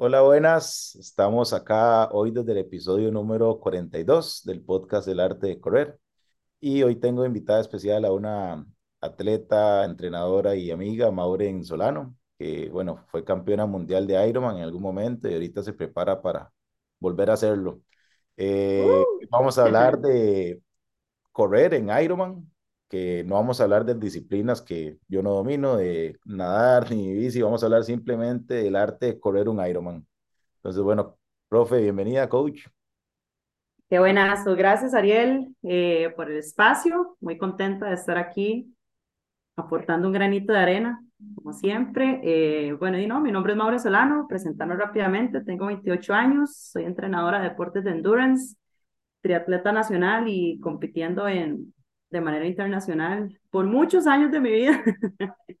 Hola, buenas. Estamos acá hoy desde el episodio número 42 del podcast del arte de correr. Y hoy tengo invitada especial a una atleta, entrenadora y amiga, Maureen Solano, que, bueno, fue campeona mundial de Ironman en algún momento y ahorita se prepara para volver a hacerlo. Eh, Uh. vamos a hablar de correr en Ironman, que no vamos a hablar de disciplinas que yo no domino, de nadar ni bici, vamos a hablar simplemente del arte de correr un Ironman. Entonces, bueno, profe, bienvenida, coach. Qué buenazo. Gracias, Ariel, eh, por el espacio. Muy contenta de estar aquí aportando un granito de arena, como siempre. Eh, bueno, y no, mi nombre es Mauro Solano, presentando rápidamente. Tengo 28 años, soy entrenadora de deportes de endurance, triatleta nacional y compitiendo en, de manera internacional por muchos años de mi vida.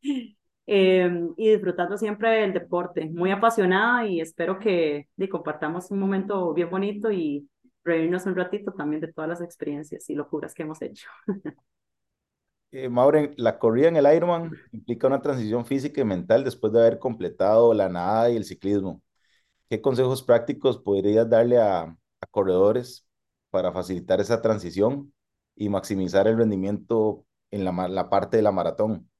Eh, y disfrutando siempre del deporte, muy apasionada y espero que y compartamos un momento bien bonito y reírnos un ratito también de todas las experiencias y locuras que hemos hecho. Eh, Maureen, la corrida en el Ironman implica una transición física y mental después de haber completado la nadada y el ciclismo. ¿Qué consejos prácticos podrías darle a corredores para facilitar esa transición y maximizar el rendimiento en la, la parte de la maratón?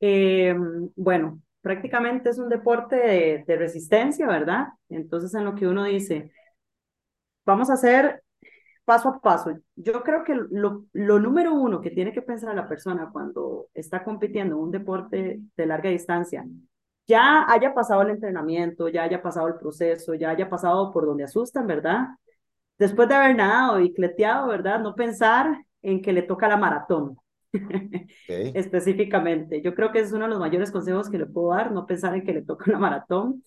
Eh, bueno, prácticamente es un deporte de, resistencia, ¿verdad? Entonces en lo que uno dice, vamos a hacer paso a paso. Yo creo que lo, lo número uno que tiene que pensar la persona cuando está compitiendo en un deporte de larga distancia, ya haya pasado el entrenamiento, ya haya pasado el proceso, ya haya pasado por donde asustan, ¿verdad? Después de haber nadado y cleteado, ¿verdad? No pensar en que le toca la maratón. Específicamente, yo creo que es uno de los mayores consejos que le puedo dar, no pensar en que le toca una maratón.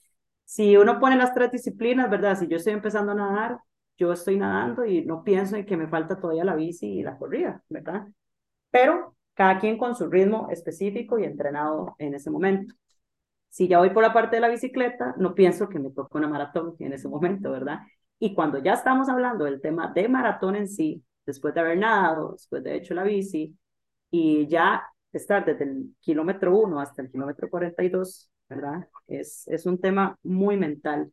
Si uno pone las tres disciplinas, ¿verdad? Si yo estoy empezando a nadar, yo estoy nadando y no pienso en que me falta todavía la bici y la corrida, ¿verdad? Pero cada quien con su ritmo específico y entrenado en ese momento. Si ya voy por la parte de la bicicleta, no pienso que me toca una maratón en ese momento, ¿verdad? Y cuando ya estamos hablando del tema de maratón en sí, después de haber nadado, después de hecho la bici, y ya estar desde el kilómetro 1 hasta el kilómetro 42, ¿verdad? Es, es un tema muy mental.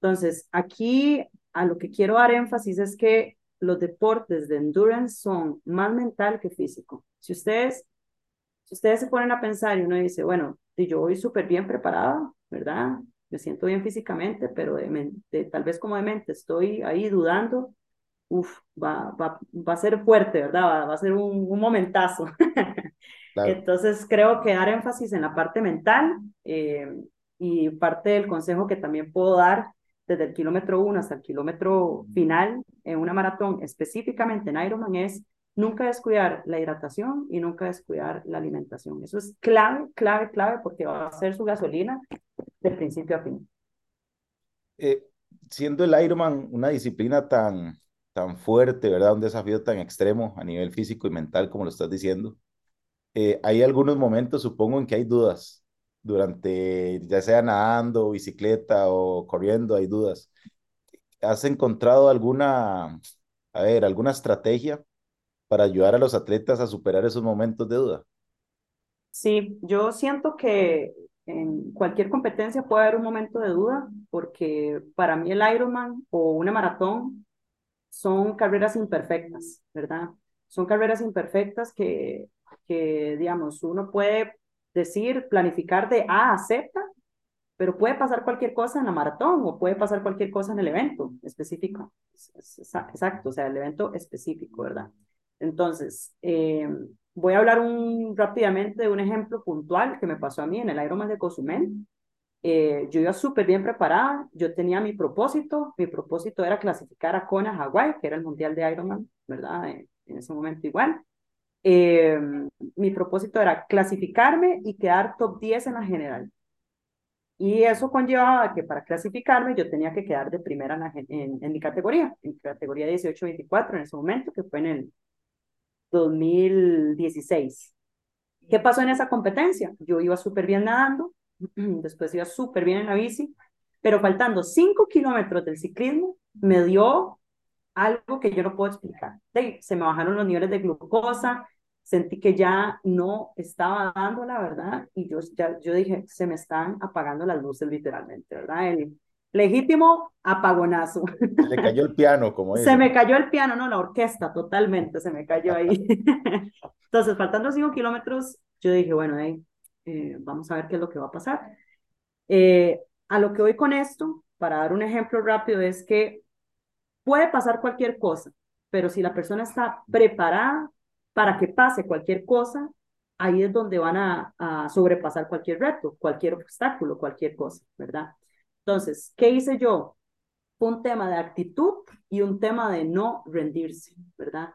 Entonces, aquí a lo que quiero dar énfasis es que los deportes de endurance son más mental que físico. Si ustedes, si ustedes se ponen a pensar y uno dice, bueno, yo voy súper bien preparada, ¿verdad? Me siento bien físicamente, pero de, tal vez como de mente estoy ahí dudando, uf, va, va, va a ser fuerte, ¿verdad? Va, va a ser un, un momentazo. Claro. Entonces, creo que dar énfasis en la parte mental eh, y parte del consejo que también puedo dar desde el kilómetro 1 hasta el kilómetro final en una maratón, específicamente en Ironman, es nunca descuidar la hidratación y nunca descuidar la alimentación. Eso es clave, clave, clave, porque va a ser su gasolina de principio a fin. Eh, siendo el Ironman una disciplina tan, tan fuerte, ¿verdad? Un desafío tan extremo a nivel físico y mental, como lo estás diciendo, eh, hay algunos momentos, supongo, en que hay dudas. Durante, ya sea nadando, bicicleta o corriendo, hay dudas. ¿Has encontrado alguna, a ver, alguna estrategia para ayudar a los atletas a superar esos momentos de duda? Sí, yo siento que en cualquier competencia puede haber un momento de duda, porque para mí el Ironman o una maratón son carreras imperfectas, ¿verdad? Son carreras imperfectas que, que, digamos, uno puede decir, planificar de A a Z, pero puede pasar cualquier cosa en la maratón o puede pasar cualquier cosa en el evento específico. Es- es- es- Exacto, o sea, el evento específico, ¿verdad? Entonces, eh, voy a hablar un, rápidamente de un ejemplo puntual que me pasó a mí en el Ironman de Cozumel. Eh, yo iba súper bien preparada, yo tenía mi propósito, mi propósito era clasificar a Kona, Hawái, que era el mundial de Ironman, ¿verdad? En, en ese momento igual. Eh, mi propósito era clasificarme y quedar top 10 en la general. Y eso conllevaba que para clasificarme yo tenía que quedar de primera en, la en, en mi categoría, en categoría 18-24 en ese momento, que fue en el 2016. ¿Qué pasó en esa competencia? Yo iba súper bien nadando, después iba súper bien en la bici, pero faltando 5 kilómetros del ciclismo, me dio algo que yo no puedo explicar. Se me bajaron los niveles de glucosa, sentí que ya no estaba dando la verdad y yo, ya, yo dije, se me están apagando las luces literalmente, ¿verdad? El legítimo apagonazo. Se le cayó el piano, como Se me cayó el piano, no, la orquesta totalmente se me cayó ahí. Entonces, faltando cinco kilómetros, yo dije, bueno, hey, eh, vamos a ver qué es lo que va a pasar. Eh, a lo que voy con esto, para dar un ejemplo rápido, es que puede pasar cualquier cosa, pero si la persona está preparada para que pase cualquier cosa, ahí es donde van a, a, sobrepasar cualquier reto, cualquier obstáculo, cualquier cosa, ¿verdad? Entonces, ¿qué hice yo? Un tema de actitud y un tema de no rendirse, ¿verdad?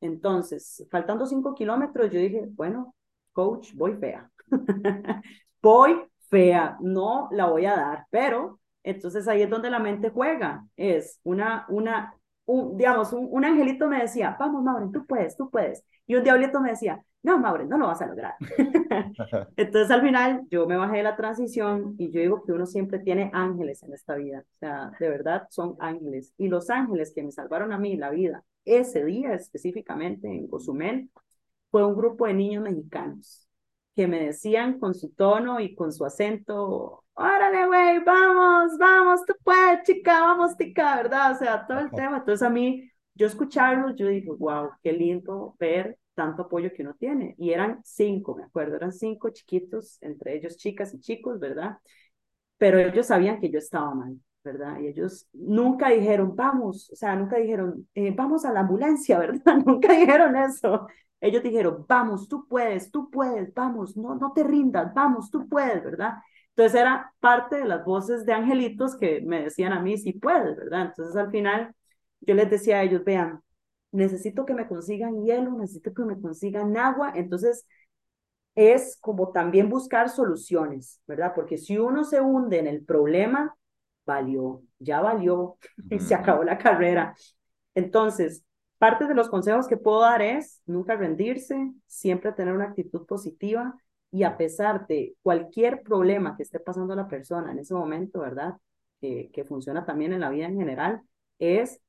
Entonces, faltando cinco kilómetros, yo dije, bueno, coach, voy fea. voy fea, no la voy a dar, pero entonces ahí es donde la mente juega, es una, una, un, digamos, un, un angelito me decía, vamos, Maureen, tú puedes, tú puedes. Y un diablito me decía, no, Maureen, no lo vas a lograr. Entonces al final yo me bajé de la transición y yo digo que uno siempre tiene ángeles en esta vida. O sea, de verdad son ángeles. Y los ángeles que me salvaron a mí la vida ese día específicamente en Cozumel fue un grupo de niños mexicanos que me decían con su tono y con su acento, órale, güey, vamos, vamos, tú puedes, chica, vamos, tica, ¿verdad? O sea, todo el tema. Entonces a mí, yo escucharlos, yo dije, wow, qué lindo ver tanto apoyo que uno tiene. Y eran cinco, me acuerdo, eran cinco chiquitos, entre ellos chicas y chicos, ¿verdad? Pero ellos sabían que yo estaba mal, ¿verdad? Y ellos nunca dijeron, vamos, o sea, nunca dijeron, eh, vamos a la ambulancia, ¿verdad? nunca dijeron eso. Ellos dijeron, vamos, tú puedes, tú puedes, vamos, no, no te rindas, vamos, tú puedes, ¿verdad? Entonces era parte de las voces de angelitos que me decían a mí, sí puedes, ¿verdad? Entonces al final yo les decía a ellos, vean, necesito que me consigan hielo, necesito que me consigan agua, entonces es como también buscar soluciones, ¿verdad? Porque si uno se hunde en el problema, valió, ya valió, y se acabó la carrera. Entonces, parte de los consejos que puedo dar es nunca rendirse, siempre tener una actitud positiva y a pesar de cualquier problema que esté pasando a la persona en ese momento, ¿verdad? Que funciona también en la vida en general, es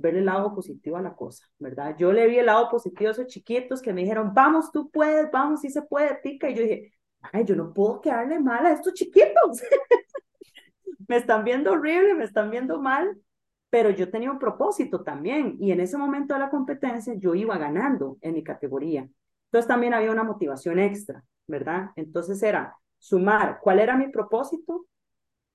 ver el lado positivo a la cosa, ¿verdad? Yo le vi el lado positivo a esos chiquitos que me dijeron, vamos, tú puedes, vamos, sí se puede, tica, y yo dije, ay, yo no puedo quedarle mal a estos chiquitos. me están viendo horrible, me están viendo mal, pero yo tenía un propósito también y en ese momento de la competencia yo iba ganando en mi categoría. Entonces también había una motivación extra, ¿verdad? Entonces era sumar cuál era mi propósito,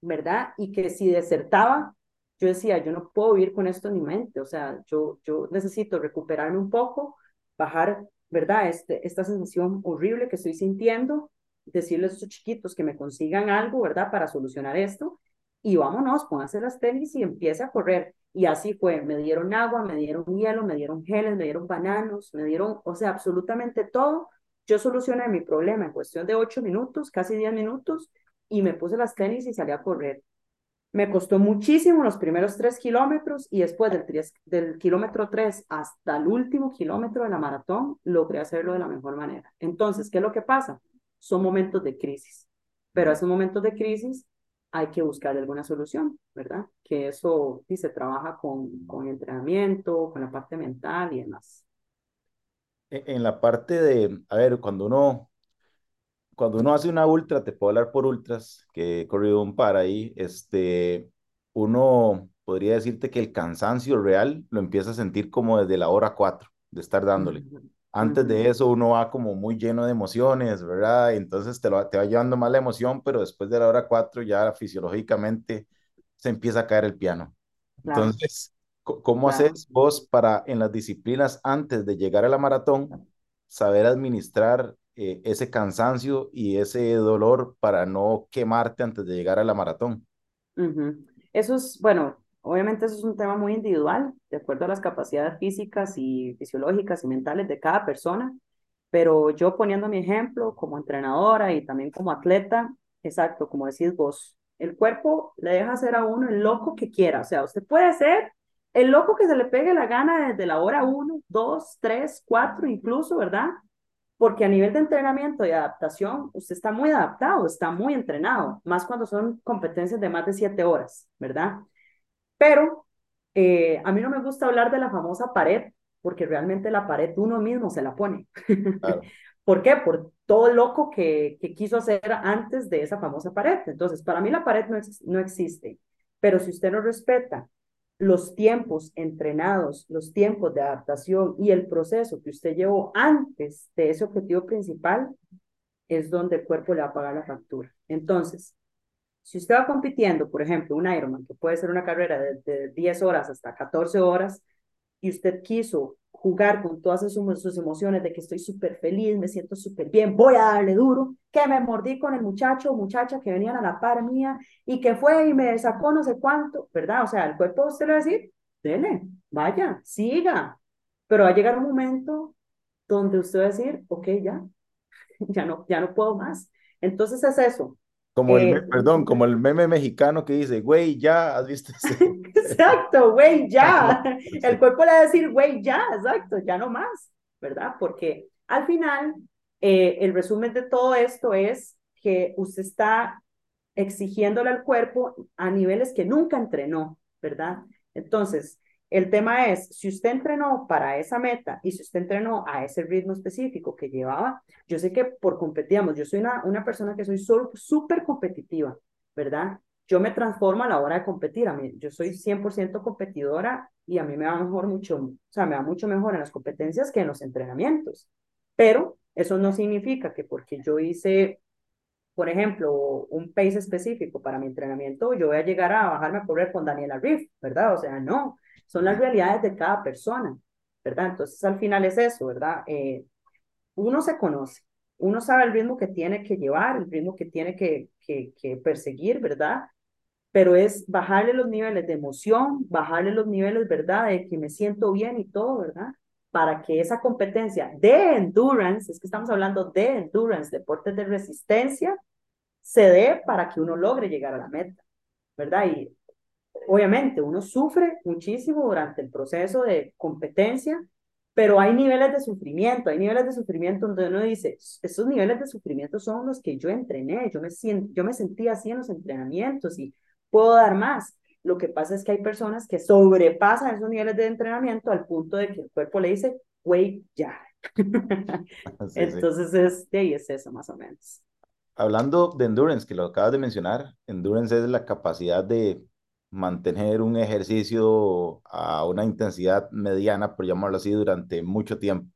¿verdad? Y que si desertaba, yo decía, yo no puedo vivir con esto en mi mente, o sea, yo, yo necesito recuperarme un poco, bajar, ¿verdad? Este, esta sensación horrible que estoy sintiendo, decirles a esos chiquitos que me consigan algo, ¿verdad? Para solucionar esto y vámonos, pónganse las tenis y empiece a correr. Y así fue, me dieron agua, me dieron hielo, me dieron geles, me dieron bananos, me dieron, o sea, absolutamente todo. Yo solucioné mi problema en cuestión de ocho minutos, casi diez minutos, y me puse las tenis y salí a correr. Me costó muchísimo los primeros tres kilómetros y después del, kilómetro tres hasta el último kilómetro de la maratón, logré hacerlo de la mejor manera. Entonces, ¿qué es lo que pasa? Son momentos de crisis, pero esos momentos de crisis hay que buscar alguna solución, ¿verdad? Que eso sí se trabaja con, con entrenamiento, con la parte mental y demás. E, en la parte de, a ver, cuando uno, cuando uno hace una ultra, te puedo hablar por ultras, que he corrido un par ahí, este, uno podría decirte que el cansancio real lo empieza a sentir como desde la hora 4 de estar dándole. Antes de eso uno va como muy lleno de emociones, ¿verdad? Entonces te, lo, te va llevando más la emoción, pero después de la hora cuatro ya fisiológicamente se empieza a caer el piano. Entonces, ¿cómo haces vos para en las disciplinas antes de llegar a la maratón saber administrar eh, ese cansancio y ese dolor para no quemarte antes de llegar a la maratón? Eso es, bueno, Obviamente eso es un tema muy individual, de acuerdo a las capacidades físicas y fisiológicas y mentales de cada persona, pero yo poniendo mi ejemplo como entrenadora y también como atleta, exacto, como decís vos, el cuerpo le deja hacer a uno el loco que quiera, o sea, usted puede ser el loco que se le pegue la gana desde la hora 1, 2, 3, 4 incluso, ¿verdad? Porque a nivel de entrenamiento y adaptación, usted está muy adaptado, está muy entrenado, más cuando son competencias de más de 7 horas, ¿verdad? Pero eh, a mí no me gusta hablar de la famosa pared, porque realmente la pared uno mismo se la pone. Claro. ¿Por qué? Por todo loco que, que quiso hacer antes de esa famosa pared. Entonces, para mí la pared no, no existe, pero si usted no respeta los tiempos entrenados, los tiempos de adaptación y el proceso que usted llevó antes de ese objetivo principal, es donde el cuerpo le va a pagar la factura. Entonces, si usted va compitiendo, por ejemplo, un Ironman, que puede ser una carrera de, de 10 horas hasta 14 horas, y usted quiso jugar con todas sus, sus emociones de que estoy súper feliz, me siento súper bien, voy a darle duro, que me mordí con el muchacho o muchacha que venían a la par mía y que fue y me sacó no sé cuánto, ¿verdad? O sea, el cuerpo usted le va a decir, dele, vaya, siga, pero va a llegar un momento donde usted va a decir, ok, ya, ya no, ya no puedo más. Entonces es eso, como el, eh, perdón, como el meme mexicano que dice, güey, ya, ¿has visto exacto, güey, ya. El cuerpo le va a decir, güey, ya, exacto, ya no más, ¿verdad? Porque al final, eh, el resumen de todo esto es que usted está exigiéndole al cuerpo a niveles que nunca entrenó, ¿verdad? Entonces, el tema es, si usted entrenó para esa meta y si usted entrenó a ese ritmo específico que llevaba, yo sé que por competíamos, yo soy una, una persona que soy súper competitiva, ¿verdad? Yo me transformo a la hora de competir, a mí, yo soy 100% competidora y a mí me va mejor mucho, o sea, me va mucho mejor en las competencias que en los entrenamientos. Pero eso no significa que porque yo hice, por ejemplo, un pace específico para mi entrenamiento, yo voy a llegar a bajarme a correr con Daniela Riff, ¿verdad? O sea, no, son las realidades de cada persona, ¿verdad? Entonces al final es eso, ¿verdad? Eh, uno se conoce, uno sabe el ritmo que tiene que llevar, el ritmo que tiene que, que, que perseguir, ¿verdad? Pero es bajarle los niveles de emoción, bajarle los niveles, ¿verdad? De que me siento bien y todo, ¿verdad? Para que esa competencia de endurance, es que estamos hablando de endurance, deportes de resistencia, se dé para que uno logre llegar a la meta, ¿verdad? Y obviamente uno sufre muchísimo durante el proceso de competencia, pero hay niveles de sufrimiento, hay niveles de sufrimiento donde uno dice, esos niveles de sufrimiento son los que yo entrené, yo me, siento, yo me sentía así en los entrenamientos y puedo dar más. Lo que pasa es que hay personas que sobrepasan esos niveles de entrenamiento al punto de que el cuerpo le dice, güey, ya. Entonces Es, es eso más o menos. Hablando de endurance, que lo acabas de mencionar, endurance es la capacidad de mantener un ejercicio a una intensidad mediana, por llamarlo así, durante mucho tiempo.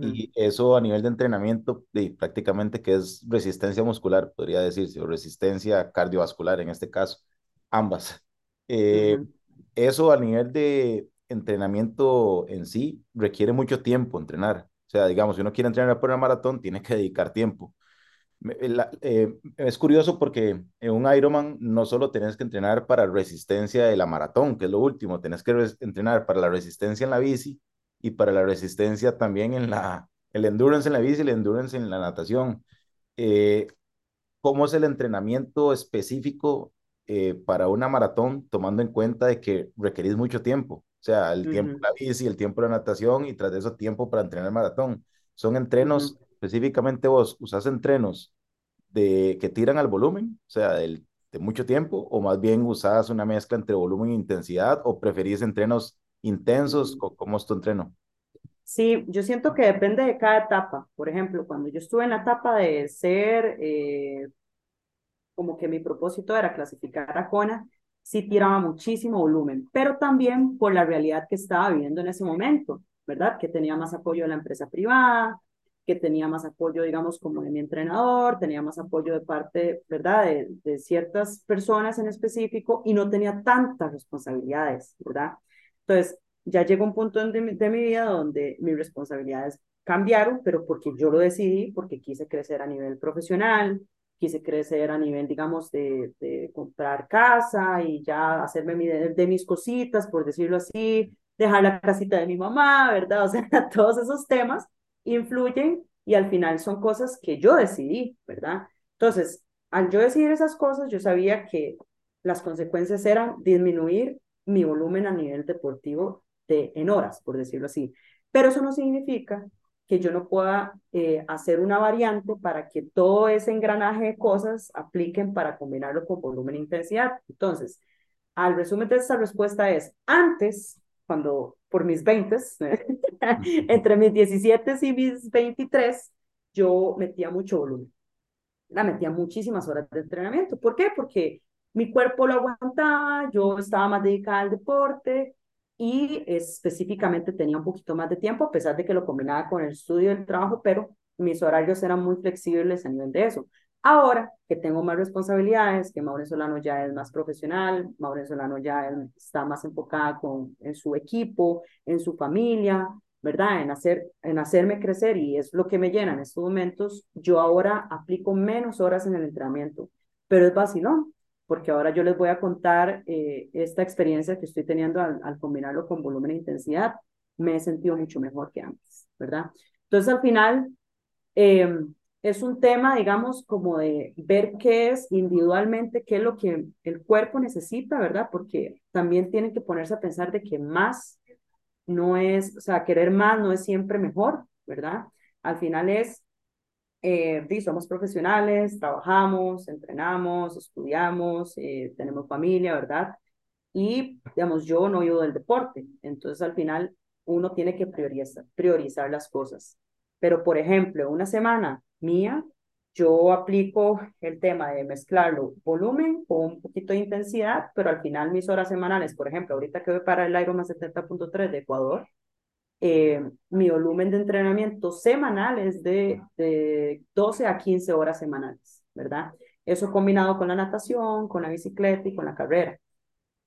Y eso a nivel de entrenamiento, y prácticamente que es resistencia muscular, podría decirse, o resistencia cardiovascular en este caso, ambas. Eh, eso a nivel de entrenamiento en sí requiere mucho tiempo entrenar. O sea, digamos, si uno quiere entrenar por una maratón, tiene que dedicar tiempo. Eh, eh, es curioso porque en un Ironman no solo tenés que entrenar para resistencia de la maratón, que es lo último, tenés que entrenar para la resistencia en la bici y para la resistencia también en la, el endurance en la bici y el endurance en la natación. Eh, ¿Cómo es el entrenamiento específico para una maratón, tomando en cuenta de que requerís mucho tiempo? O sea, el tiempo de la bici, el tiempo de la natación y tras de eso tiempo para entrenar maratón. ¿Son entrenos específicamente vos usás entrenos de, que tiran al volumen, o sea, de mucho tiempo, o más bien usás una mezcla entre volumen e intensidad, o preferís entrenos intensos, ¿cómo es tu entreno? Sí, yo siento que depende de cada etapa. Por ejemplo, cuando yo estuve en la etapa de ser, eh, como que mi propósito era clasificar a Kona, sí tiraba muchísimo volumen, pero también por la realidad que estaba viviendo en ese momento, ¿verdad? Que tenía más apoyo de la empresa privada, que tenía más apoyo, digamos, como de mi entrenador, tenía más apoyo de parte, ¿verdad?, de, de ciertas personas en específico y no tenía tantas responsabilidades, ¿verdad? Entonces, ya llegó un punto de mi, de mi vida donde mis responsabilidades cambiaron, pero porque yo lo decidí, porque quise crecer a nivel profesional, quise crecer a nivel, digamos, de, de comprar casa y ya hacerme mi, de, de, mis cositas, por decirlo así, dejar la casita de mi mamá, ¿verdad? O sea, todos esos temas influyen y al final son cosas que yo decidí, ¿verdad? Entonces, al yo decidir esas cosas, yo sabía que las consecuencias eran disminuir mi volumen a nivel deportivo de, en horas, por decirlo así. Pero eso no significa que yo no pueda eh, hacer una variante para que todo ese engranaje de cosas apliquen para combinarlo con volumen e intensidad. Entonces, al resumen de esta respuesta es, antes, cuando por mis 20, entre mis 17 y mis 23, yo metía mucho volumen. La metía muchísimas horas de entrenamiento. ¿Por qué? Porque mi cuerpo lo aguantaba, yo estaba más dedicada al deporte y específicamente tenía un poquito más de tiempo, a pesar de que lo combinaba con el estudio y el trabajo, pero mis horarios eran muy flexibles a nivel de eso. Ahora que tengo más responsabilidades, que Maureen Solano ya es más profesional, Maureen Solano ya está más enfocada con, en su equipo, en su familia, ¿verdad? En, hacer, en hacerme crecer y es lo que me llena en estos momentos. Yo ahora aplico menos horas en el entrenamiento, pero es vacilón, porque ahora yo les voy a contar eh, esta experiencia que estoy teniendo al, al combinarlo con volumen e intensidad. Me he sentido mucho mejor que antes, ¿verdad? Entonces, al final, eh, es un tema, digamos, como de ver qué es individualmente, qué es lo que el cuerpo necesita, ¿verdad? Porque también tienen que ponerse a pensar de que más no es, o sea, querer más no es siempre mejor, ¿verdad? Al final es, eh, somos profesionales, trabajamos, entrenamos, estudiamos, eh, tenemos familia, ¿verdad? Y, digamos, yo no vivo del deporte, entonces al final uno tiene que priorizar, priorizar las cosas. Pero, por ejemplo, una semana mía, yo aplico el tema de mezclarlo volumen con un poquito de intensidad, pero al final mis horas semanales, por ejemplo, ahorita que voy para el Ironman 70.3 de Ecuador, eh, mi volumen de entrenamiento semanal es de, de 12 a 15 horas semanales, ¿verdad? Eso combinado con la natación, con la bicicleta y con la carrera.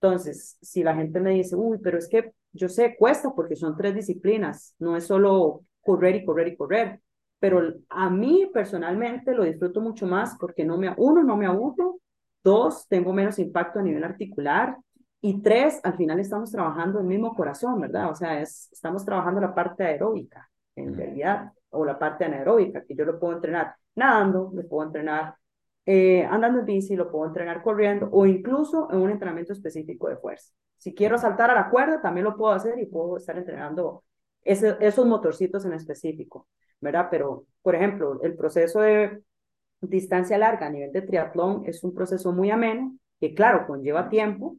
Entonces, si la gente me dice, uy, pero es que yo sé, cuesta porque son tres disciplinas, no es solo correr y correr y correr pero a mí personalmente lo disfruto mucho más porque no me, uno, no me aburro, dos, tengo menos impacto a nivel articular y tres, al final estamos trabajando el mismo corazón, ¿verdad? O sea, es, estamos trabajando la parte aeróbica, en realidad, o la parte anaeróbica, que yo lo puedo entrenar nadando, lo puedo entrenar eh, andando en bici, lo puedo entrenar corriendo o incluso en un entrenamiento específico de fuerza. Si quiero saltar a la cuerda, también lo puedo hacer y puedo estar entrenando ese, esos motorcitos en específico. ¿Verdad? Pero, por ejemplo, el proceso de distancia larga a nivel de triatlón es un proceso muy ameno, que claro, conlleva tiempo,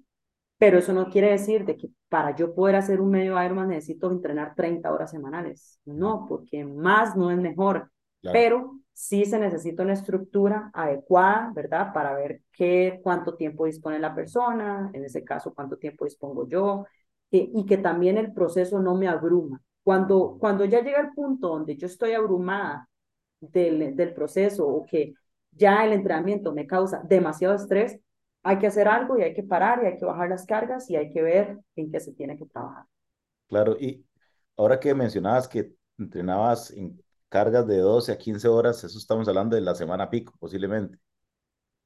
pero eso no quiere decir de que para yo poder hacer un medio Ironman necesito entrenar 30 horas semanales. No, porque más no es mejor, pero sí se necesita una estructura adecuada, ¿verdad? Para ver qué, cuánto tiempo dispone la persona, en ese caso, cuánto tiempo dispongo yo, y que también el proceso no me abruma. Cuando, cuando ya llega el punto donde yo estoy abrumada del, del proceso o que ya el entrenamiento me causa demasiado estrés, hay que hacer algo y hay que parar y hay que bajar las cargas y hay que ver en qué se tiene que trabajar. Claro, y ahora que mencionabas que entrenabas en cargas de 12 a 15 horas, eso estamos hablando de la semana pico, posiblemente.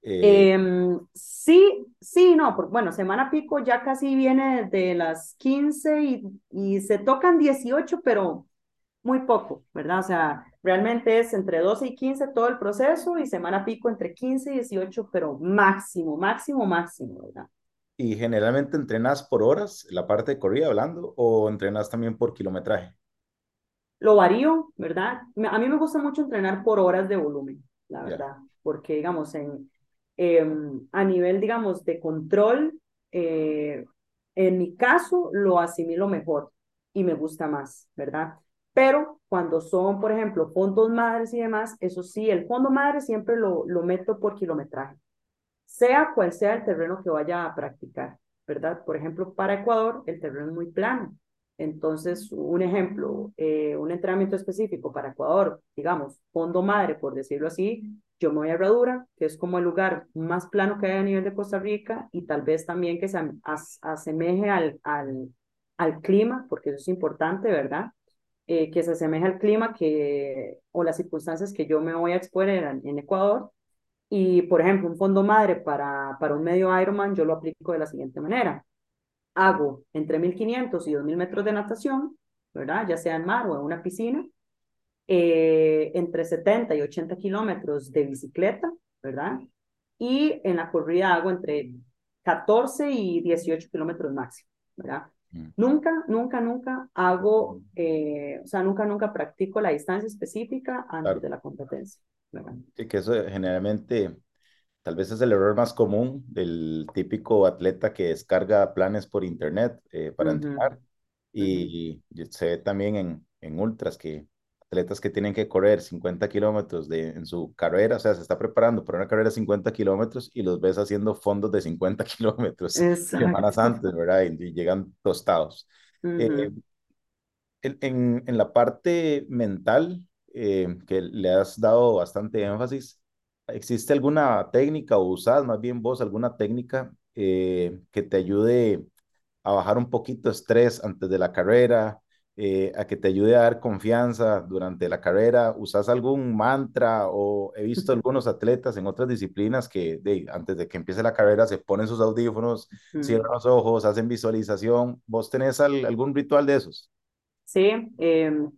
Eh, em, sí, sí, no, porque, bueno, semana pico ya casi viene de las 15 y, y se tocan 18, pero muy poco, ¿verdad? O sea, realmente es entre 12 y 15 todo el proceso y semana pico entre 15 y 18, pero máximo, máximo, máximo, ¿verdad? ¿Y generalmente entrenas por horas, la parte de corrida hablando, o entrenas también por kilometraje? Lo varío, ¿verdad? A mí me gusta mucho entrenar por horas de volumen, la verdad, porque digamos, en, Em, a nivel, digamos, de control, eh, en mi caso lo asimilo mejor y me gusta más, ¿verdad? Pero cuando son, por ejemplo, fondos madres y demás, eso sí, el fondo madre siempre lo, lo meto por kilometraje, sea cual sea el terreno que vaya a practicar, ¿verdad? Por ejemplo, para Ecuador, el terreno es muy plano. Entonces, un ejemplo, eh, un entrenamiento específico para Ecuador, digamos, fondo madre, por decirlo así, yo me voy a Herradura, que es como el lugar más plano que hay a nivel de Costa Rica y tal vez también que se asemeje al, al, al clima, porque eso es importante, ¿verdad? Eh, que se asemeje al clima que, o las circunstancias que yo me voy a exponer en, en Ecuador. Y, por ejemplo, un fondo madre para, para un medio Ironman, yo lo aplico de la siguiente manera. Hago entre 1500 y 2000 metros de natación, ¿verdad? Ya sea en mar o en una piscina eh, entre 70 y 80 kilómetros de bicicleta, ¿verdad? Y en la corrida hago entre 14 y 18 kilómetros máximo, ¿verdad? Mm. Nunca, nunca, nunca hago, eh, o sea, nunca, nunca practico la distancia específica antes de la competencia. ¿verdad? Sí, que eso generalmente tal vez es el error más común del típico atleta que descarga planes por internet eh, para entrenar Ujú. y se ve también en, en ultras que atletas que tienen que correr 50 kilómetros de, en su carrera, o sea, se está preparando para una carrera de 50 kilómetros y los ves haciendo fondos de 50 kilómetros semanas antes, ¿verdad? Y, y llegan tostados. Eh, Ujú. en, en, en la parte mental, eh, que le has dado bastante énfasis, ¿existe alguna técnica o usas más bien vos alguna técnica eh, que te ayude a bajar un poquito estrés antes de la carrera, eh, a que te ayude a dar confianza durante la carrera? ¿Usas algún mantra o he visto algunos atletas en otras disciplinas que de, antes de que empiece la carrera se ponen sus audífonos, cierran los ojos, hacen visualización? ¿Vos tenés al, algún ritual de esos? Sí, em,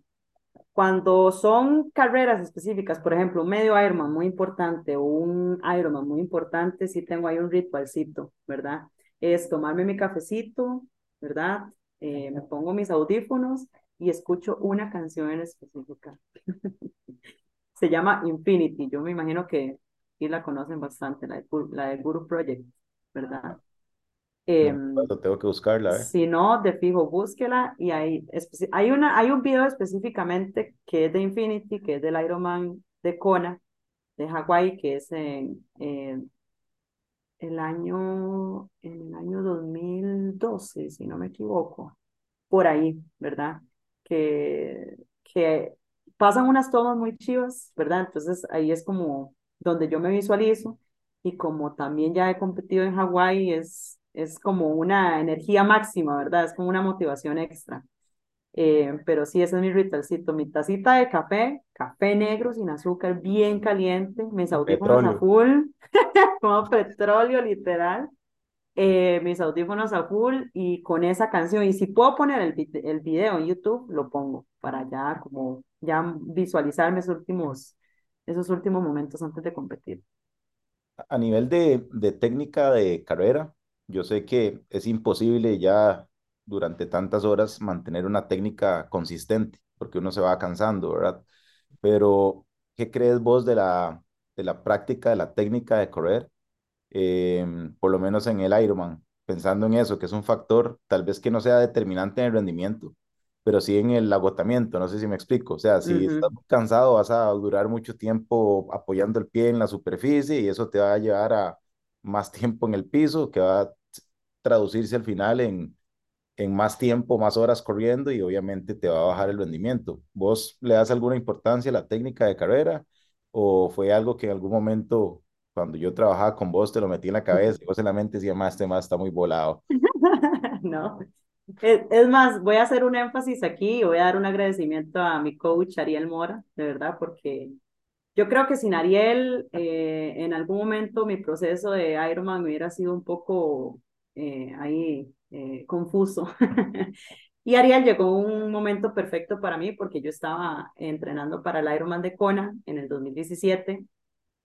Cuando son carreras específicas, por ejemplo, un medio Ironman muy importante o un Ironman muy importante, sí tengo ahí un ritualcito, ¿verdad? Es tomarme mi cafecito, ¿verdad? Eh, me pongo mis audífonos y escucho una canción en específica. Se llama Infinity. Yo me imagino que sí la conocen bastante, la de, la de Guru Project, ¿verdad? Acuerdo, tengo que buscarla, ¿eh? si no, de fijo, búsquela y hay, hay, una, hay un video específicamente que es de Infinity, que es del Ironman de Kona, de Hawái, que es en, en el año, en el año 2012, si no me equivoco, por ahí, ¿verdad? Que, que pasan unas tomas muy chivas, ¿verdad? Entonces ahí es como donde yo me visualizo y como también ya he competido en Hawái, es, es como una energía máxima, ¿verdad? Es como una motivación extra. Eh, pero sí, ese es mi ritualcito, mi tacita de café, café negro sin azúcar, bien caliente, mis audífonos a full, como petróleo literal, eh, mis audífonos a full y con esa canción. Y si puedo poner el, el video en YouTube, lo pongo para ya como ya visualizarme esos últimos, esos últimos momentos antes de competir. A nivel de, de técnica de carrera, yo sé que es imposible ya durante tantas horas mantener una técnica consistente, porque uno se va cansando, ¿verdad? Pero, ¿qué crees vos de la, de la práctica de la técnica de correr? eh, por lo menos en el Ironman, pensando en eso, que es un factor tal vez que no sea determinante en el rendimiento, pero sí en el agotamiento, no sé si me explico, o sea, si estás Ujú. muy cansado vas a durar mucho tiempo apoyando el pie en la superficie y eso te va a llevar a más tiempo en el piso, que va a traducirse al final en, en más tiempo, más horas corriendo y obviamente te va a bajar el rendimiento. ¿Vos le das alguna importancia a la técnica de carrera o fue algo que en algún momento, cuando yo trabajaba con vos, te lo metí en la cabeza y vos en la mente decías, más, este más está muy volado? No. Es, es más, voy a hacer un énfasis aquí y voy a dar un agradecimiento a mi coach Ariel Mora, de verdad, porque Yo creo que sin Ariel, eh, en algún momento mi proceso de Ironman hubiera sido un poco eh, ahí eh, confuso. Y Ariel llegó un momento perfecto para mí porque yo estaba entrenando para el Ironman de Kona en el 2017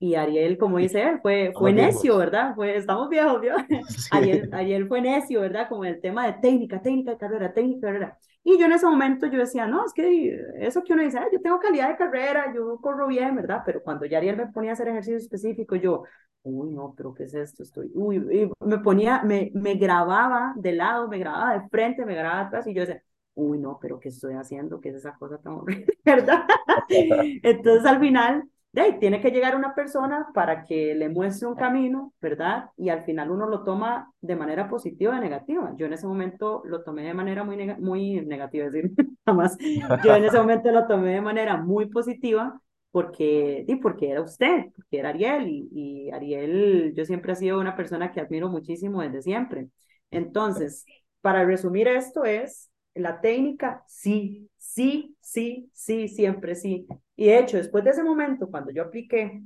y Ariel, como dice él, fue, fue necio. ¿verdad? Fue, estamos viejos, ¿vio? Sí. Ariel, Ariel fue necio, ¿verdad? Como el tema de técnica, técnica de carrera, técnica de carrera. Y yo en ese momento yo decía, no, es que eso que uno dice, yo tengo calidad de carrera, yo corro bien, ¿verdad? Pero cuando ya Ariel me ponía a hacer ejercicio específico, yo, uy, no, pero ¿qué es esto? Estoy, uy, y me ponía, me, me grababa de lado, me grababa de frente, me grababa atrás y yo decía, uy, no, pero ¿qué estoy haciendo? ¿Qué es esa cosa tan horrible? ¿Verdad? Entonces al final de ahí, tiene que llegar una persona para que le muestre un camino, ¿verdad? Y al final uno lo toma de manera positiva o negativa. Yo en ese momento lo tomé de manera muy, neg muy negativa, es decir, jamás. Yo en ese momento lo tomé de manera muy positiva porque, y porque era usted, porque era Ariel, y, y Ariel, yo siempre he sido una persona que admiro muchísimo desde siempre. Entonces, para resumir esto es, la técnica, sí, sí, sí, sí, siempre sí. Y de hecho, después de ese momento, cuando yo apliqué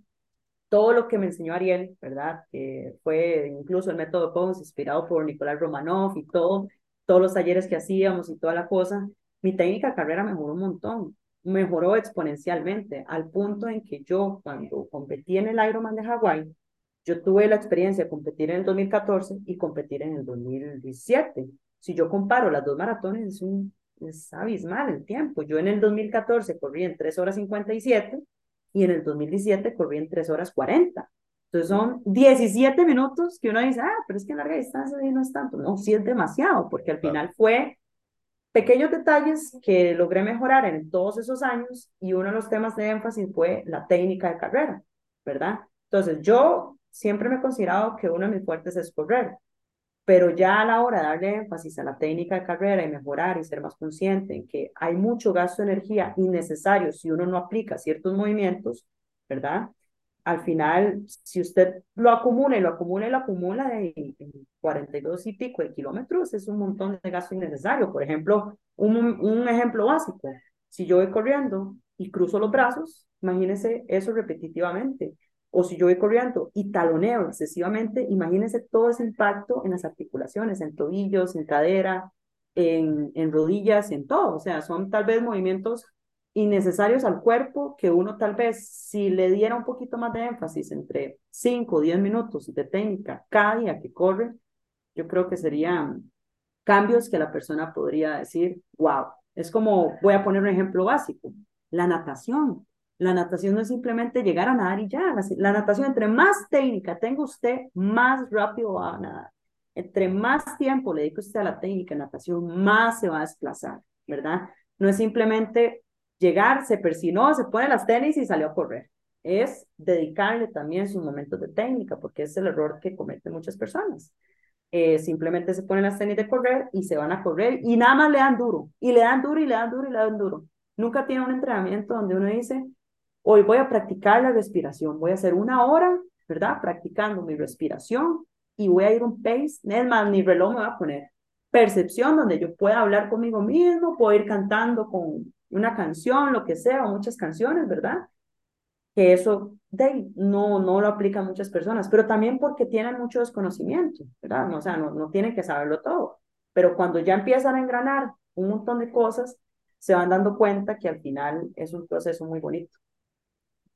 todo lo que me enseñó Ariel, ¿verdad? Que fue incluso el método Pons, inspirado por Nicolás Romanov y todo, todos los talleres que hacíamos y toda la cosa, mi técnica de carrera mejoró un montón, mejoró exponencialmente, al punto en que yo, cuando competí en el Ironman de Hawái, yo tuve la experiencia de competir en el 2014 y competir en el 2017. Si yo comparo las dos maratones, es, un, es abismal el tiempo. Yo en el 2014 corrí en 3 horas 57 y en el 2017 corrí en 3 horas 40. Entonces son 17 minutos que uno dice, ah, pero es que en larga distancia no es tanto. No, sí es demasiado, porque al final fue pequeños detalles que logré mejorar en todos esos años y uno de los temas de énfasis fue la técnica de carrera, ¿verdad? Entonces, yo siempre me he considerado que uno de mis fuertes es correr, pero ya a la hora de darle énfasis a la técnica de carrera y mejorar y ser más consciente en que hay mucho gasto de energía innecesario si uno no aplica ciertos movimientos, ¿verdad? Al final, si usted lo acumula y lo acumula y lo acumula en, 42 y pico de kilómetros, es un montón de gasto innecesario. Por ejemplo, un ejemplo básico, si yo voy corriendo y cruzo los brazos, imagínese eso repetitivamente o si yo voy corriendo y taloneo excesivamente, imagínense todo ese impacto en las articulaciones, en tobillos, en cadera, en, rodillas, en todo. O sea, son tal vez movimientos innecesarios al cuerpo que uno tal vez si le diera un poquito más de énfasis entre 5 o 10 minutos de técnica cada día que corre, yo creo que serían cambios que la persona podría decir, wow, es como, voy a poner un ejemplo básico, la natación. La natación no es simplemente llegar a nadar y ya. La, natación, entre más técnica tenga usted, más rápido va a nadar. Entre más tiempo le dedique usted a la técnica de natación, más se va a desplazar, ¿verdad? No es simplemente llegar, se persinó, se pone las tenis y salió a correr. Es dedicarle también sus momentos de técnica, porque es el error que cometen muchas personas. Eh, simplemente se ponen las tenis de correr y se van a correr y nada más le dan duro, y le dan duro y le dan duro y le dan duro. Nunca tiene un entrenamiento donde uno dice, Hoy voy a practicar la respiración, voy a hacer una hora, ¿verdad? Practicando mi respiración y voy a ir un pace, es más, mi reloj me va a poner percepción donde yo pueda hablar conmigo mismo, puedo ir cantando con una canción, lo que sea, o muchas canciones, ¿verdad? Que eso de, no, no lo aplican muchas personas, pero también porque tienen mucho desconocimiento, ¿verdad? o sea, no, no tienen que saberlo todo, pero cuando ya empiezan a engranar un montón de cosas, se van dando cuenta que al final es un proceso muy bonito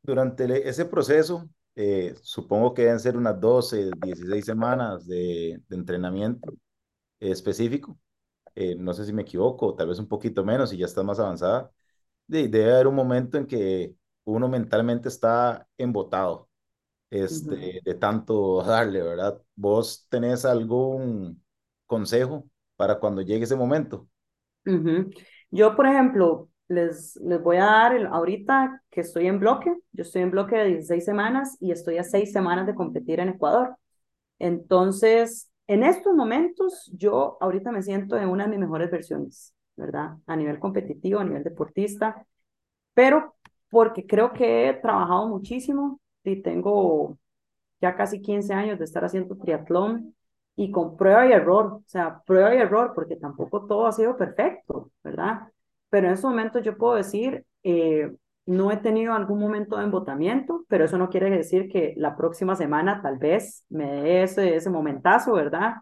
durante ese proceso, eh, supongo que deben ser unas 12, 16 semanas de, entrenamiento específico. Eh, no sé si me equivoco, tal vez un poquito menos y ya está más avanzada. debe haber un momento en que uno mentalmente está embotado este, de tanto darle, ¿verdad? ¿Vos tenés algún consejo para cuando llegue ese momento? Yo, por ejemplo, les, les voy a dar ahorita que estoy en bloque, yo estoy en bloque de 16 semanas y estoy a 6 semanas de competir en Ecuador. Entonces, en estos momentos, yo ahorita me siento en una de mis mejores versiones, ¿verdad? A nivel competitivo, a nivel deportista, pero porque creo que he trabajado muchísimo y tengo ya casi 15 años de estar haciendo triatlón y con prueba y error, o sea, prueba y error, porque tampoco todo ha sido perfecto, ¿verdad? Pero en ese momento yo puedo decir, eh, no he tenido algún momento de embotamiento, pero eso no quiere decir que la próxima semana tal vez me dé ese, ese momentazo, ¿verdad?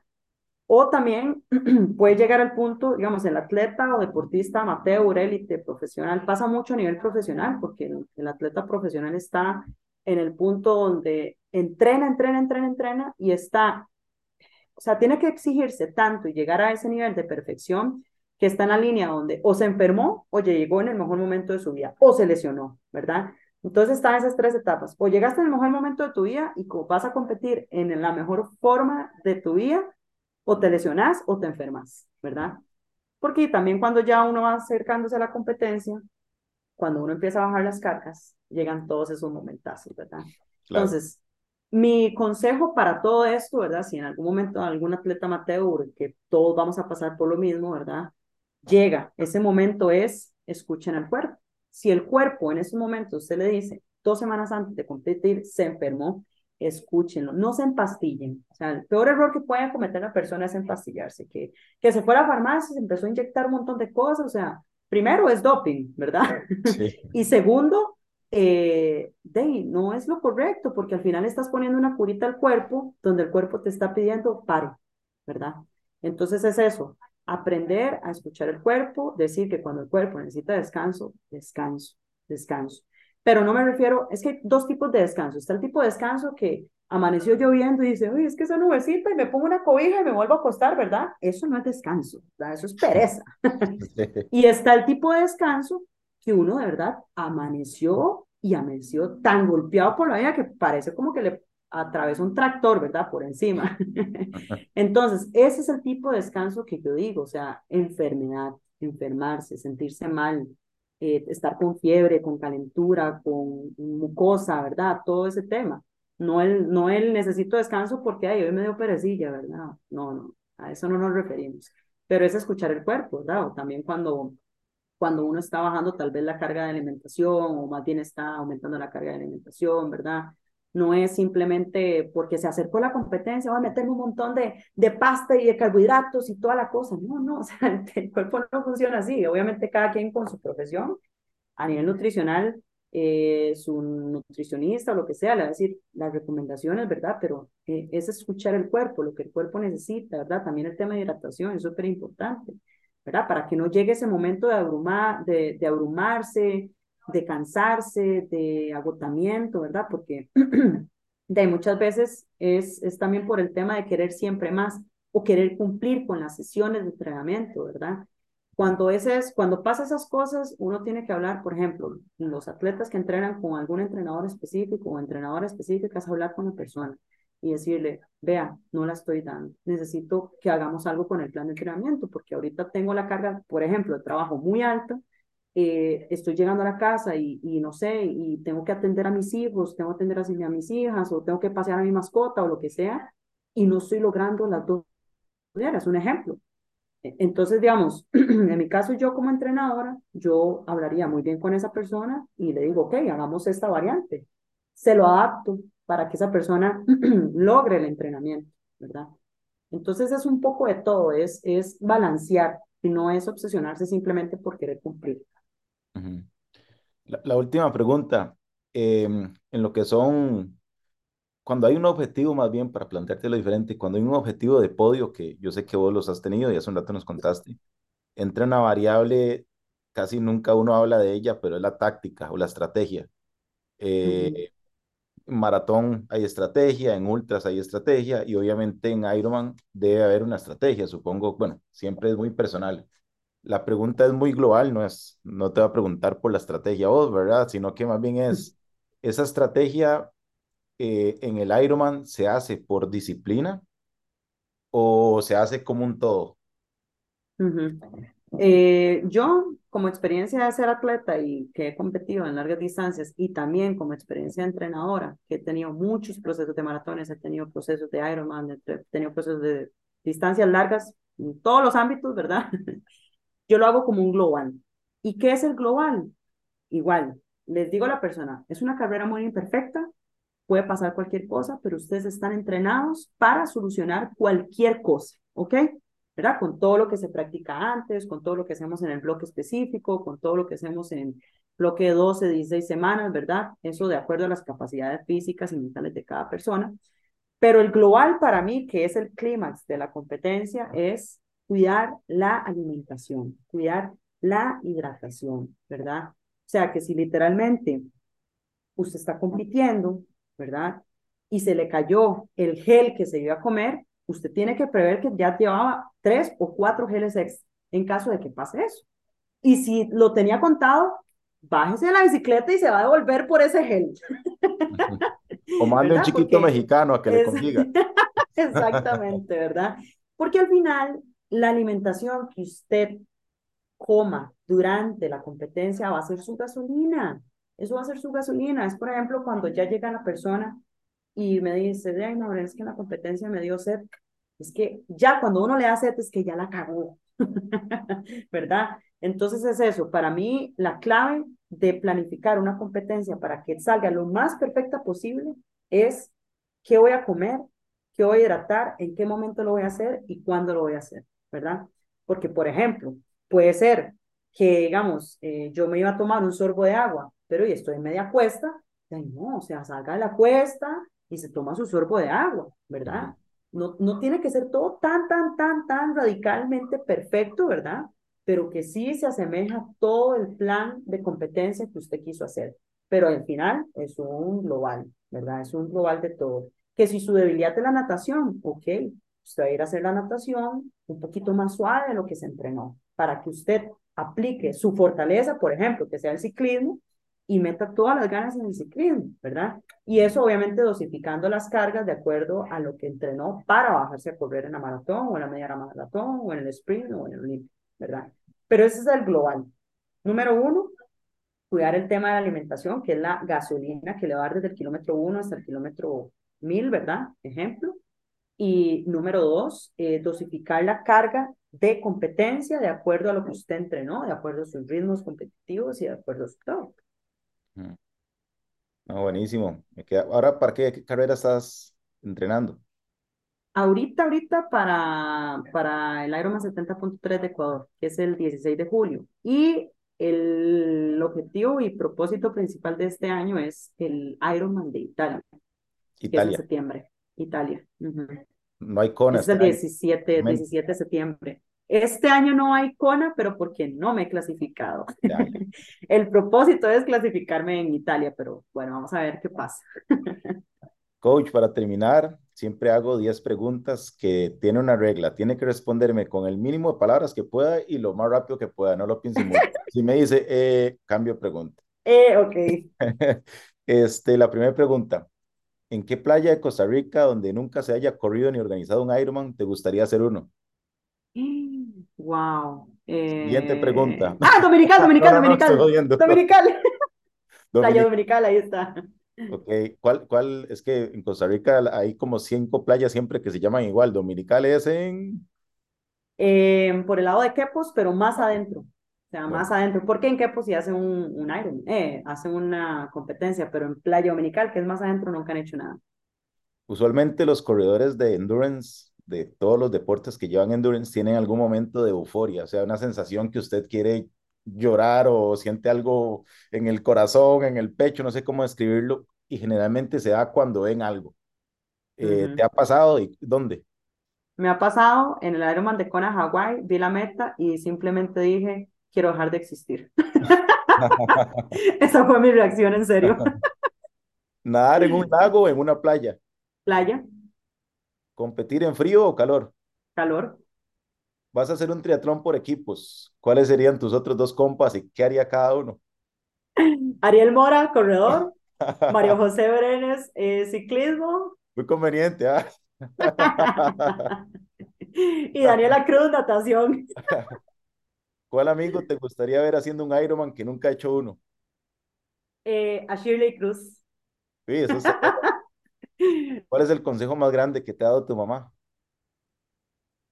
O también puede llegar al punto, digamos, el atleta o deportista amateur, élite, profesional, pasa mucho a nivel profesional, porque el atleta profesional está en el punto donde entrena, entrena, entrena, entrena y está, o sea, tiene que exigirse tanto y llegar a ese nivel de perfección que está en la línea donde o se enfermó o llegó en el mejor momento de su vida o se lesionó, ¿verdad? Entonces están esas tres etapas. O llegaste en el mejor momento de tu vida y vas a competir en la mejor forma de tu vida, o te lesionas o te enfermas, ¿verdad? Porque también cuando ya uno va acercándose a la competencia, cuando uno empieza a bajar las cargas, llegan todos esos momentazos, ¿verdad? Entonces, mi consejo para todo esto, ¿verdad? Si en algún momento algún atleta amateur, que todos vamos a pasar por lo mismo, ¿verdad? Llega, ese momento es, escuchen al cuerpo. Si el cuerpo en ese momento usted le dice, dos semanas antes de competir, se enfermó, escúchenlo, no se empastillen. O sea, el peor error que puede cometer la persona es empastillarse, que, que se fue a la farmacia, se empezó a inyectar un montón de cosas, o sea, primero es doping, ¿verdad? y segundo, eh, no es lo correcto, porque al final estás poniendo una curita al cuerpo donde el cuerpo te está pidiendo pare, ¿verdad? Entonces es eso, aprender a escuchar el cuerpo, decir que cuando el cuerpo necesita descanso, descanso, descanso. Pero no me refiero, es que hay dos tipos de descanso. Está el tipo de descanso que amaneció lloviendo y dice, uy, es que esa nubecita y me pongo una cobija y me vuelvo a acostar, ¿verdad? Eso no es descanso, ¿verdad? eso es pereza. y está el tipo de descanso que uno de verdad amaneció y amaneció tan golpeado por la vida que parece como que le a través de un tractor, ¿verdad? Por encima. Entonces, ese es el tipo de descanso que yo digo, o sea, enfermedad. enfermarse, sentirse mal, eh, estar con fiebre, con calentura, con mucosa, ¿verdad? Todo ese tema. No el, no el necesito descanso porque ay, hoy me dio perecilla, ¿verdad? No, no, a eso no nos referimos. Pero es escuchar el cuerpo, ¿verdad? O también cuando, cuando uno está bajando tal vez la carga de alimentación o más bien está aumentando la carga de alimentación, ¿verdad? No es simplemente porque se acercó la competencia, voy a meterme un montón de, de pasta y de carbohidratos y toda la cosa. No, no, o sea, el cuerpo no funciona así. Obviamente cada quien con su profesión, a nivel nutricional, eh, su nutricionista o lo que sea, le va a decir las recomendaciones, ¿verdad? Pero eh, es escuchar el cuerpo, lo que el cuerpo necesita, ¿verdad? También el tema de hidratación es súper importante, ¿verdad? Para que no llegue ese momento de, abrumar, de, de abrumarse, de cansarse, de agotamiento, ¿verdad? Porque de muchas veces es, es también por el tema de querer siempre más o querer cumplir con las sesiones de entrenamiento, ¿verdad? Cuando, ese es, cuando pasa esas cosas, uno tiene que hablar, por ejemplo, los atletas que entrenan con algún entrenador específico o entrenadora específica, es hablar con la persona y decirle, vea, no la estoy dando, necesito que hagamos algo con el plan de entrenamiento, porque ahorita tengo la carga, por ejemplo, de trabajo muy alta, eh, estoy llegando a la casa y, y, no sé, y tengo que atender a mis hijos, tengo que atender a, mis hijas, o tengo que pasear a mi mascota, o lo que sea, y no estoy logrando las dos es un ejemplo. E, entonces, digamos, en mi caso, yo como entrenadora, yo hablaría muy bien con esa persona y le digo, ok, hagamos esta variante. Se lo adapto para que esa persona logre el entrenamiento, ¿verdad? Entonces es un poco de todo, es, es balancear y no es obsesionarse simplemente por querer cumplir la, última pregunta, em, en lo que son, cuando hay un objetivo más bien para plantearte lo diferente, cuando hay un objetivo de podio, que yo sé que vos los has tenido y hace un rato nos contaste, entra una variable, casi nunca uno habla de ella, pero es la táctica o la estrategia. Eh, en maratón hay estrategia, en ultras hay estrategia y obviamente en Ironman debe haber una estrategia, supongo, bueno, siempre es muy personal la pregunta es muy global, no es, no te va a preguntar por la estrategia vos, ¿verdad? Sino que más bien es, esa estrategia eh, en el Ironman se hace por disciplina o se hace como un todo. Eh, yo, como experiencia de ser atleta y que he competido en largas distancias y también como experiencia de entrenadora, que he tenido muchos procesos de maratones, he tenido procesos de Ironman, he tenido procesos de distancias largas en todos los ámbitos, ¿verdad? Yo lo hago como un global. ¿Y qué es el global? Igual, les digo a la persona, es una carrera muy imperfecta, puede pasar cualquier cosa, pero ustedes están entrenados para solucionar cualquier cosa, ¿ok? ¿Verdad? Con todo lo que se practica antes, con todo lo que hacemos en el bloque específico, con todo lo que hacemos en bloque de 12, 16 semanas, ¿verdad? Eso de acuerdo a las capacidades físicas y mentales de cada persona. Pero el global para mí, que es el clímax de la competencia, es cuidar la alimentación, cuidar la hidratación, ¿verdad? O sea, que si literalmente usted está compitiendo, ¿verdad? Y se le cayó el gel que se iba a comer, usted tiene que prever que ya llevaba tres o cuatro geles extra en caso de que pase eso. Y si lo tenía contado, bájese de la bicicleta y se va a devolver por ese gel. O mande un chiquito mexicano a que le consiga. Exactamente, ¿verdad? Porque al final la alimentación que usted coma durante la competencia va a ser su gasolina. Eso va a ser su gasolina. Es, por ejemplo, cuando ya llega la persona y me dice, ay, no, es que en la competencia me dio sed. Es que ya cuando uno le da sed es que ya la cagó. ¿Verdad? Entonces es eso. Para mí, la clave de planificar una competencia para que salga lo más perfecta posible es qué voy a comer, qué voy a hidratar, en qué momento lo voy a hacer y cuándo lo voy a hacer. ¿Verdad? Porque, por ejemplo, puede ser que, digamos, eh, yo me iba a tomar un sorbo de agua, pero y estoy en media cuesta, no, o sea, salga de la cuesta y se toma su sorbo de agua, ¿verdad? No, no tiene que ser todo tan, tan, tan, tan radicalmente perfecto, ¿verdad? Pero que sí se asemeja todo el plan de competencia que usted quiso hacer. Pero al final es un global, ¿verdad? Es un global de todo. Que si su debilidad es la natación, ok, usted va a ir a hacer la natación un poquito más suave de lo que se entrenó, para que usted aplique su fortaleza, por ejemplo, que sea el ciclismo, y meta todas las ganas en el ciclismo, ¿verdad? Y eso obviamente dosificando las cargas de acuerdo a lo que entrenó para bajarse a correr en la maratón o en la media maratón o en el sprint o en el olímpico, ¿verdad? Pero ese es el global. Número uno, cuidar el tema de la alimentación, que es la gasolina que le va a dar desde el kilómetro uno hasta el kilómetro mil, ¿verdad? Ejemplo. Y número dos, eh, dosificar la carga de competencia de acuerdo a lo que usted entrenó, de acuerdo a sus ritmos competitivos y de acuerdo a su todo. Mm. No, buenísimo. Me queda... Ahora, ¿para qué carrera estás entrenando? Ahorita, ahorita para, para el Ironman 70.3 de Ecuador, que es el 16 de julio. Y el objetivo y propósito principal de este año es el Ironman de Italia, que es en septiembre. Italia. Ujú. No hay Kona Es el este año. 17, Momento. 17 de septiembre. Este año no hay Kona, pero porque no me he clasificado. Ya. El propósito es clasificarme en Italia, pero bueno, vamos a ver qué pasa. Coach, para terminar, siempre hago 10 preguntas que tiene una regla. Tiene que responderme con el mínimo de palabras que pueda y lo más rápido que pueda. No lo piense mucho. Si me dice, eh, cambio pregunta. Eh, ok. Este, la primera pregunta. ¿En qué playa de Costa Rica, donde nunca se haya corrido ni organizado un Ironman, te gustaría hacer uno? Wow. Siguiente Eh... pregunta. Ah, Dominical, Dominical, No, no, no, estoy Dominical. Dominical. Playa Dominic- Dominical, ahí está. Ok, ¿cuál, cuál? Es que en Costa Rica hay como cinco playas siempre que se llaman igual. Dominical es en... Eh, por el lado de Quepos, pero más adentro. Sea, Bueno. más adentro. Porque en Quepos sí hacen un, un Iron, eh, hacen una competencia, pero en Playa Dominical, que es más adentro, nunca han hecho nada. Usualmente los corredores de endurance, de todos los deportes que llevan endurance, tienen algún momento de euforia, o sea, una sensación que usted quiere llorar o siente algo en el corazón, en el pecho, no sé cómo describirlo, y generalmente se da cuando ven algo. Eh, Ujú. ¿te ha pasado y dónde? Me ha pasado en el Ironman de Kona, Hawái, vi la meta y simplemente dije, quiero dejar de existir. Esa fue mi reacción, en serio. Nadar en un lago o en una playa, Playa, competir en frío o calor. calor. Vas a hacer un triatlón por equipos. ¿Cuáles serían tus otros dos compas y qué haría cada uno? Ariel Mora, corredor. Mario José Brenes, eh, ciclismo. Muy conveniente, ¿ah? y Daniela Cruz, natación. ¿Cuál amigo te gustaría ver haciendo un Ironman que nunca ha hecho uno? Eh, a Shirley Cruz. Sí, eso es- ¿Cuál es el consejo más grande que te ha dado tu mamá?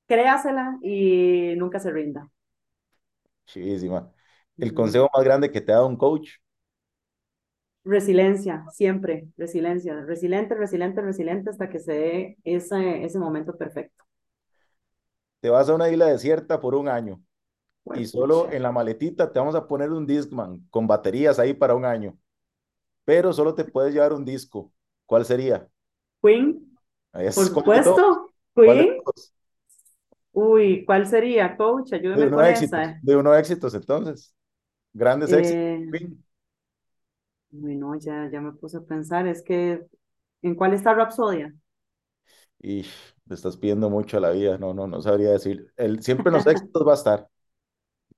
Créasela y nunca se rinda. Chivísima. El consejo más grande que te ha dado un coach. Resiliencia, siempre, resiliencia, resiliente, resiliente, resiliente hasta que se dé ese, ese momento perfecto. Te vas a una isla desierta por un año y solo en la maletita te vamos a poner un Discman con baterías ahí para un año, pero solo te puedes llevar un disco. ¿Cuál sería? Queen, Es por ¿cuál de supuesto. ¿Cuál de Queen. Uy, ¿cuál sería, coach? De Ayúdeme uno con éxitos, esa. de uno éxitos entonces. Grandes éxitos. Eh, Queen. bueno, ya, ya me puse a pensar, es que, ¿en cuál está Rapsodia? Y te estás pidiendo mucho a la vida. No, no, no sabría decir. El, siempre en los éxitos va a estar.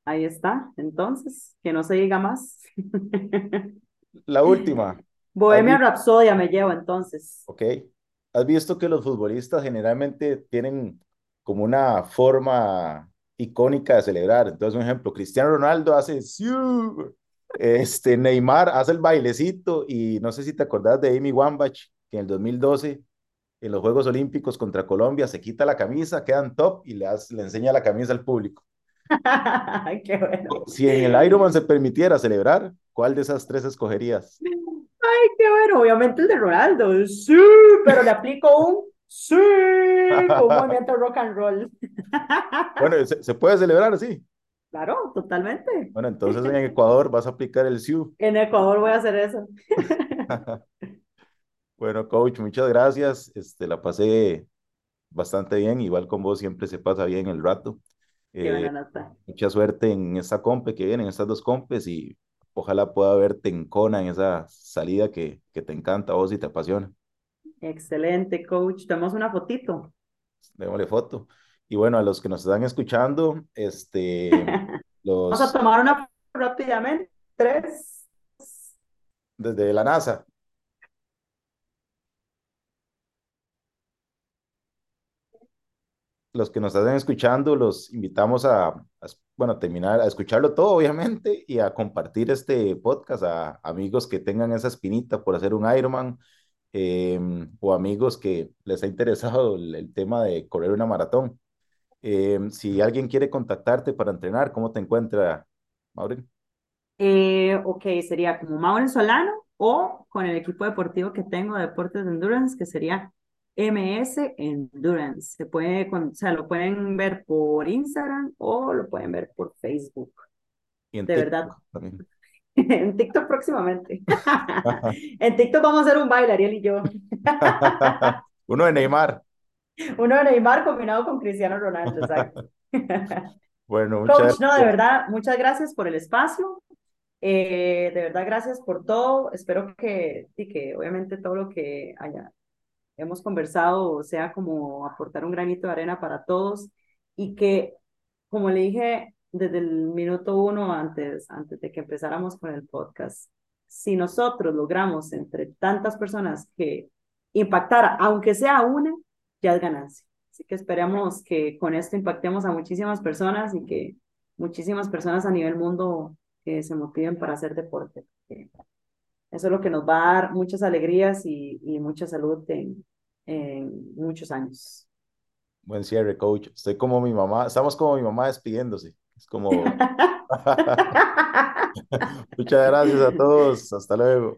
Ahí está, entonces, que no se diga más. La última. ¿Has Bohemia visto? Rapsodia me llevo entonces. Ok. ¿Has visto que los futbolistas generalmente tienen como una forma icónica de celebrar? Entonces, un ejemplo, Cristiano Ronaldo hace "Siu", este Neymar hace el bailecito y no sé si te acordás de Amy Wambach, que en el 2012 en los Juegos Olímpicos contra Colombia se quita la camisa, queda en top y le, hace- le enseña la camisa al público. Ay, qué bueno. Si en el Ironman se permitiera celebrar, ¿cuál de esas tres escogerías? Ay, qué bueno. Obviamente el de Ronaldo. Sí, pero le aplico un sí con un movimiento rock and roll. Bueno, ¿se, se puede celebrar así? Claro, totalmente. Bueno, entonces en Ecuador vas a aplicar el SIU. En Ecuador voy a hacer eso. Bueno, coach, muchas gracias. Este, la pasé bastante bien. Igual con vos siempre se pasa bien el rato. Eh, mucha suerte en esta compe que viene, en estas dos compes y ojalá pueda verte en Kona en esa salida que, que te encanta a vos y te apasiona. Excelente, coach. Tomamos una fotito. Démosle foto. Y bueno, a los que nos están escuchando, este, Vamos a los tomar una rápidamente. Tres. desde la NASA. Los que nos están escuchando, los invitamos a, bueno, terminar, a escucharlo todo, obviamente, y a compartir este podcast a amigos que tengan esa espinita por hacer un Ironman em, o amigos que les ha interesado el, el tema de correr una maratón. Em, si alguien quiere contactarte para entrenar, ¿cómo te encuentra, Maureen? Eh, ok, sería como Mauro Solano o con el equipo deportivo que tengo de deportes de endurance, que sería MS Endurance. Se puede, o sea, lo pueden ver por Instagram o lo pueden ver por Facebook. Y en De TikTok verdad. también. En TikTok próximamente. En TikTok vamos a hacer un baile, Ariel y yo. Uno de Neymar. Uno de Neymar combinado con Cristiano Ronaldo, exacto. Bueno, muchas Coach, no, de verdad, muchas gracias por el espacio. Eh, de verdad, gracias por todo. Espero que, y que obviamente todo lo que haya, hemos conversado sea como aportar un granito de arena para todos y que, como le dije desde el minuto uno antes, antes de que empezáramos con el podcast, si nosotros logramos entre tantas personas que impactar, aunque sea una, ya es ganancia. Así que esperemos que con esto impactemos a muchísimas personas y que muchísimas personas a nivel mundo que se motiven para hacer deporte. Eso es lo que nos va a dar muchas alegrías y, y mucha salud en, en muchos años. Buen cierre, coach. Estoy como mi mamá, estamos como mi mamá despidiéndose. Es como, muchas gracias a todos. Hasta luego.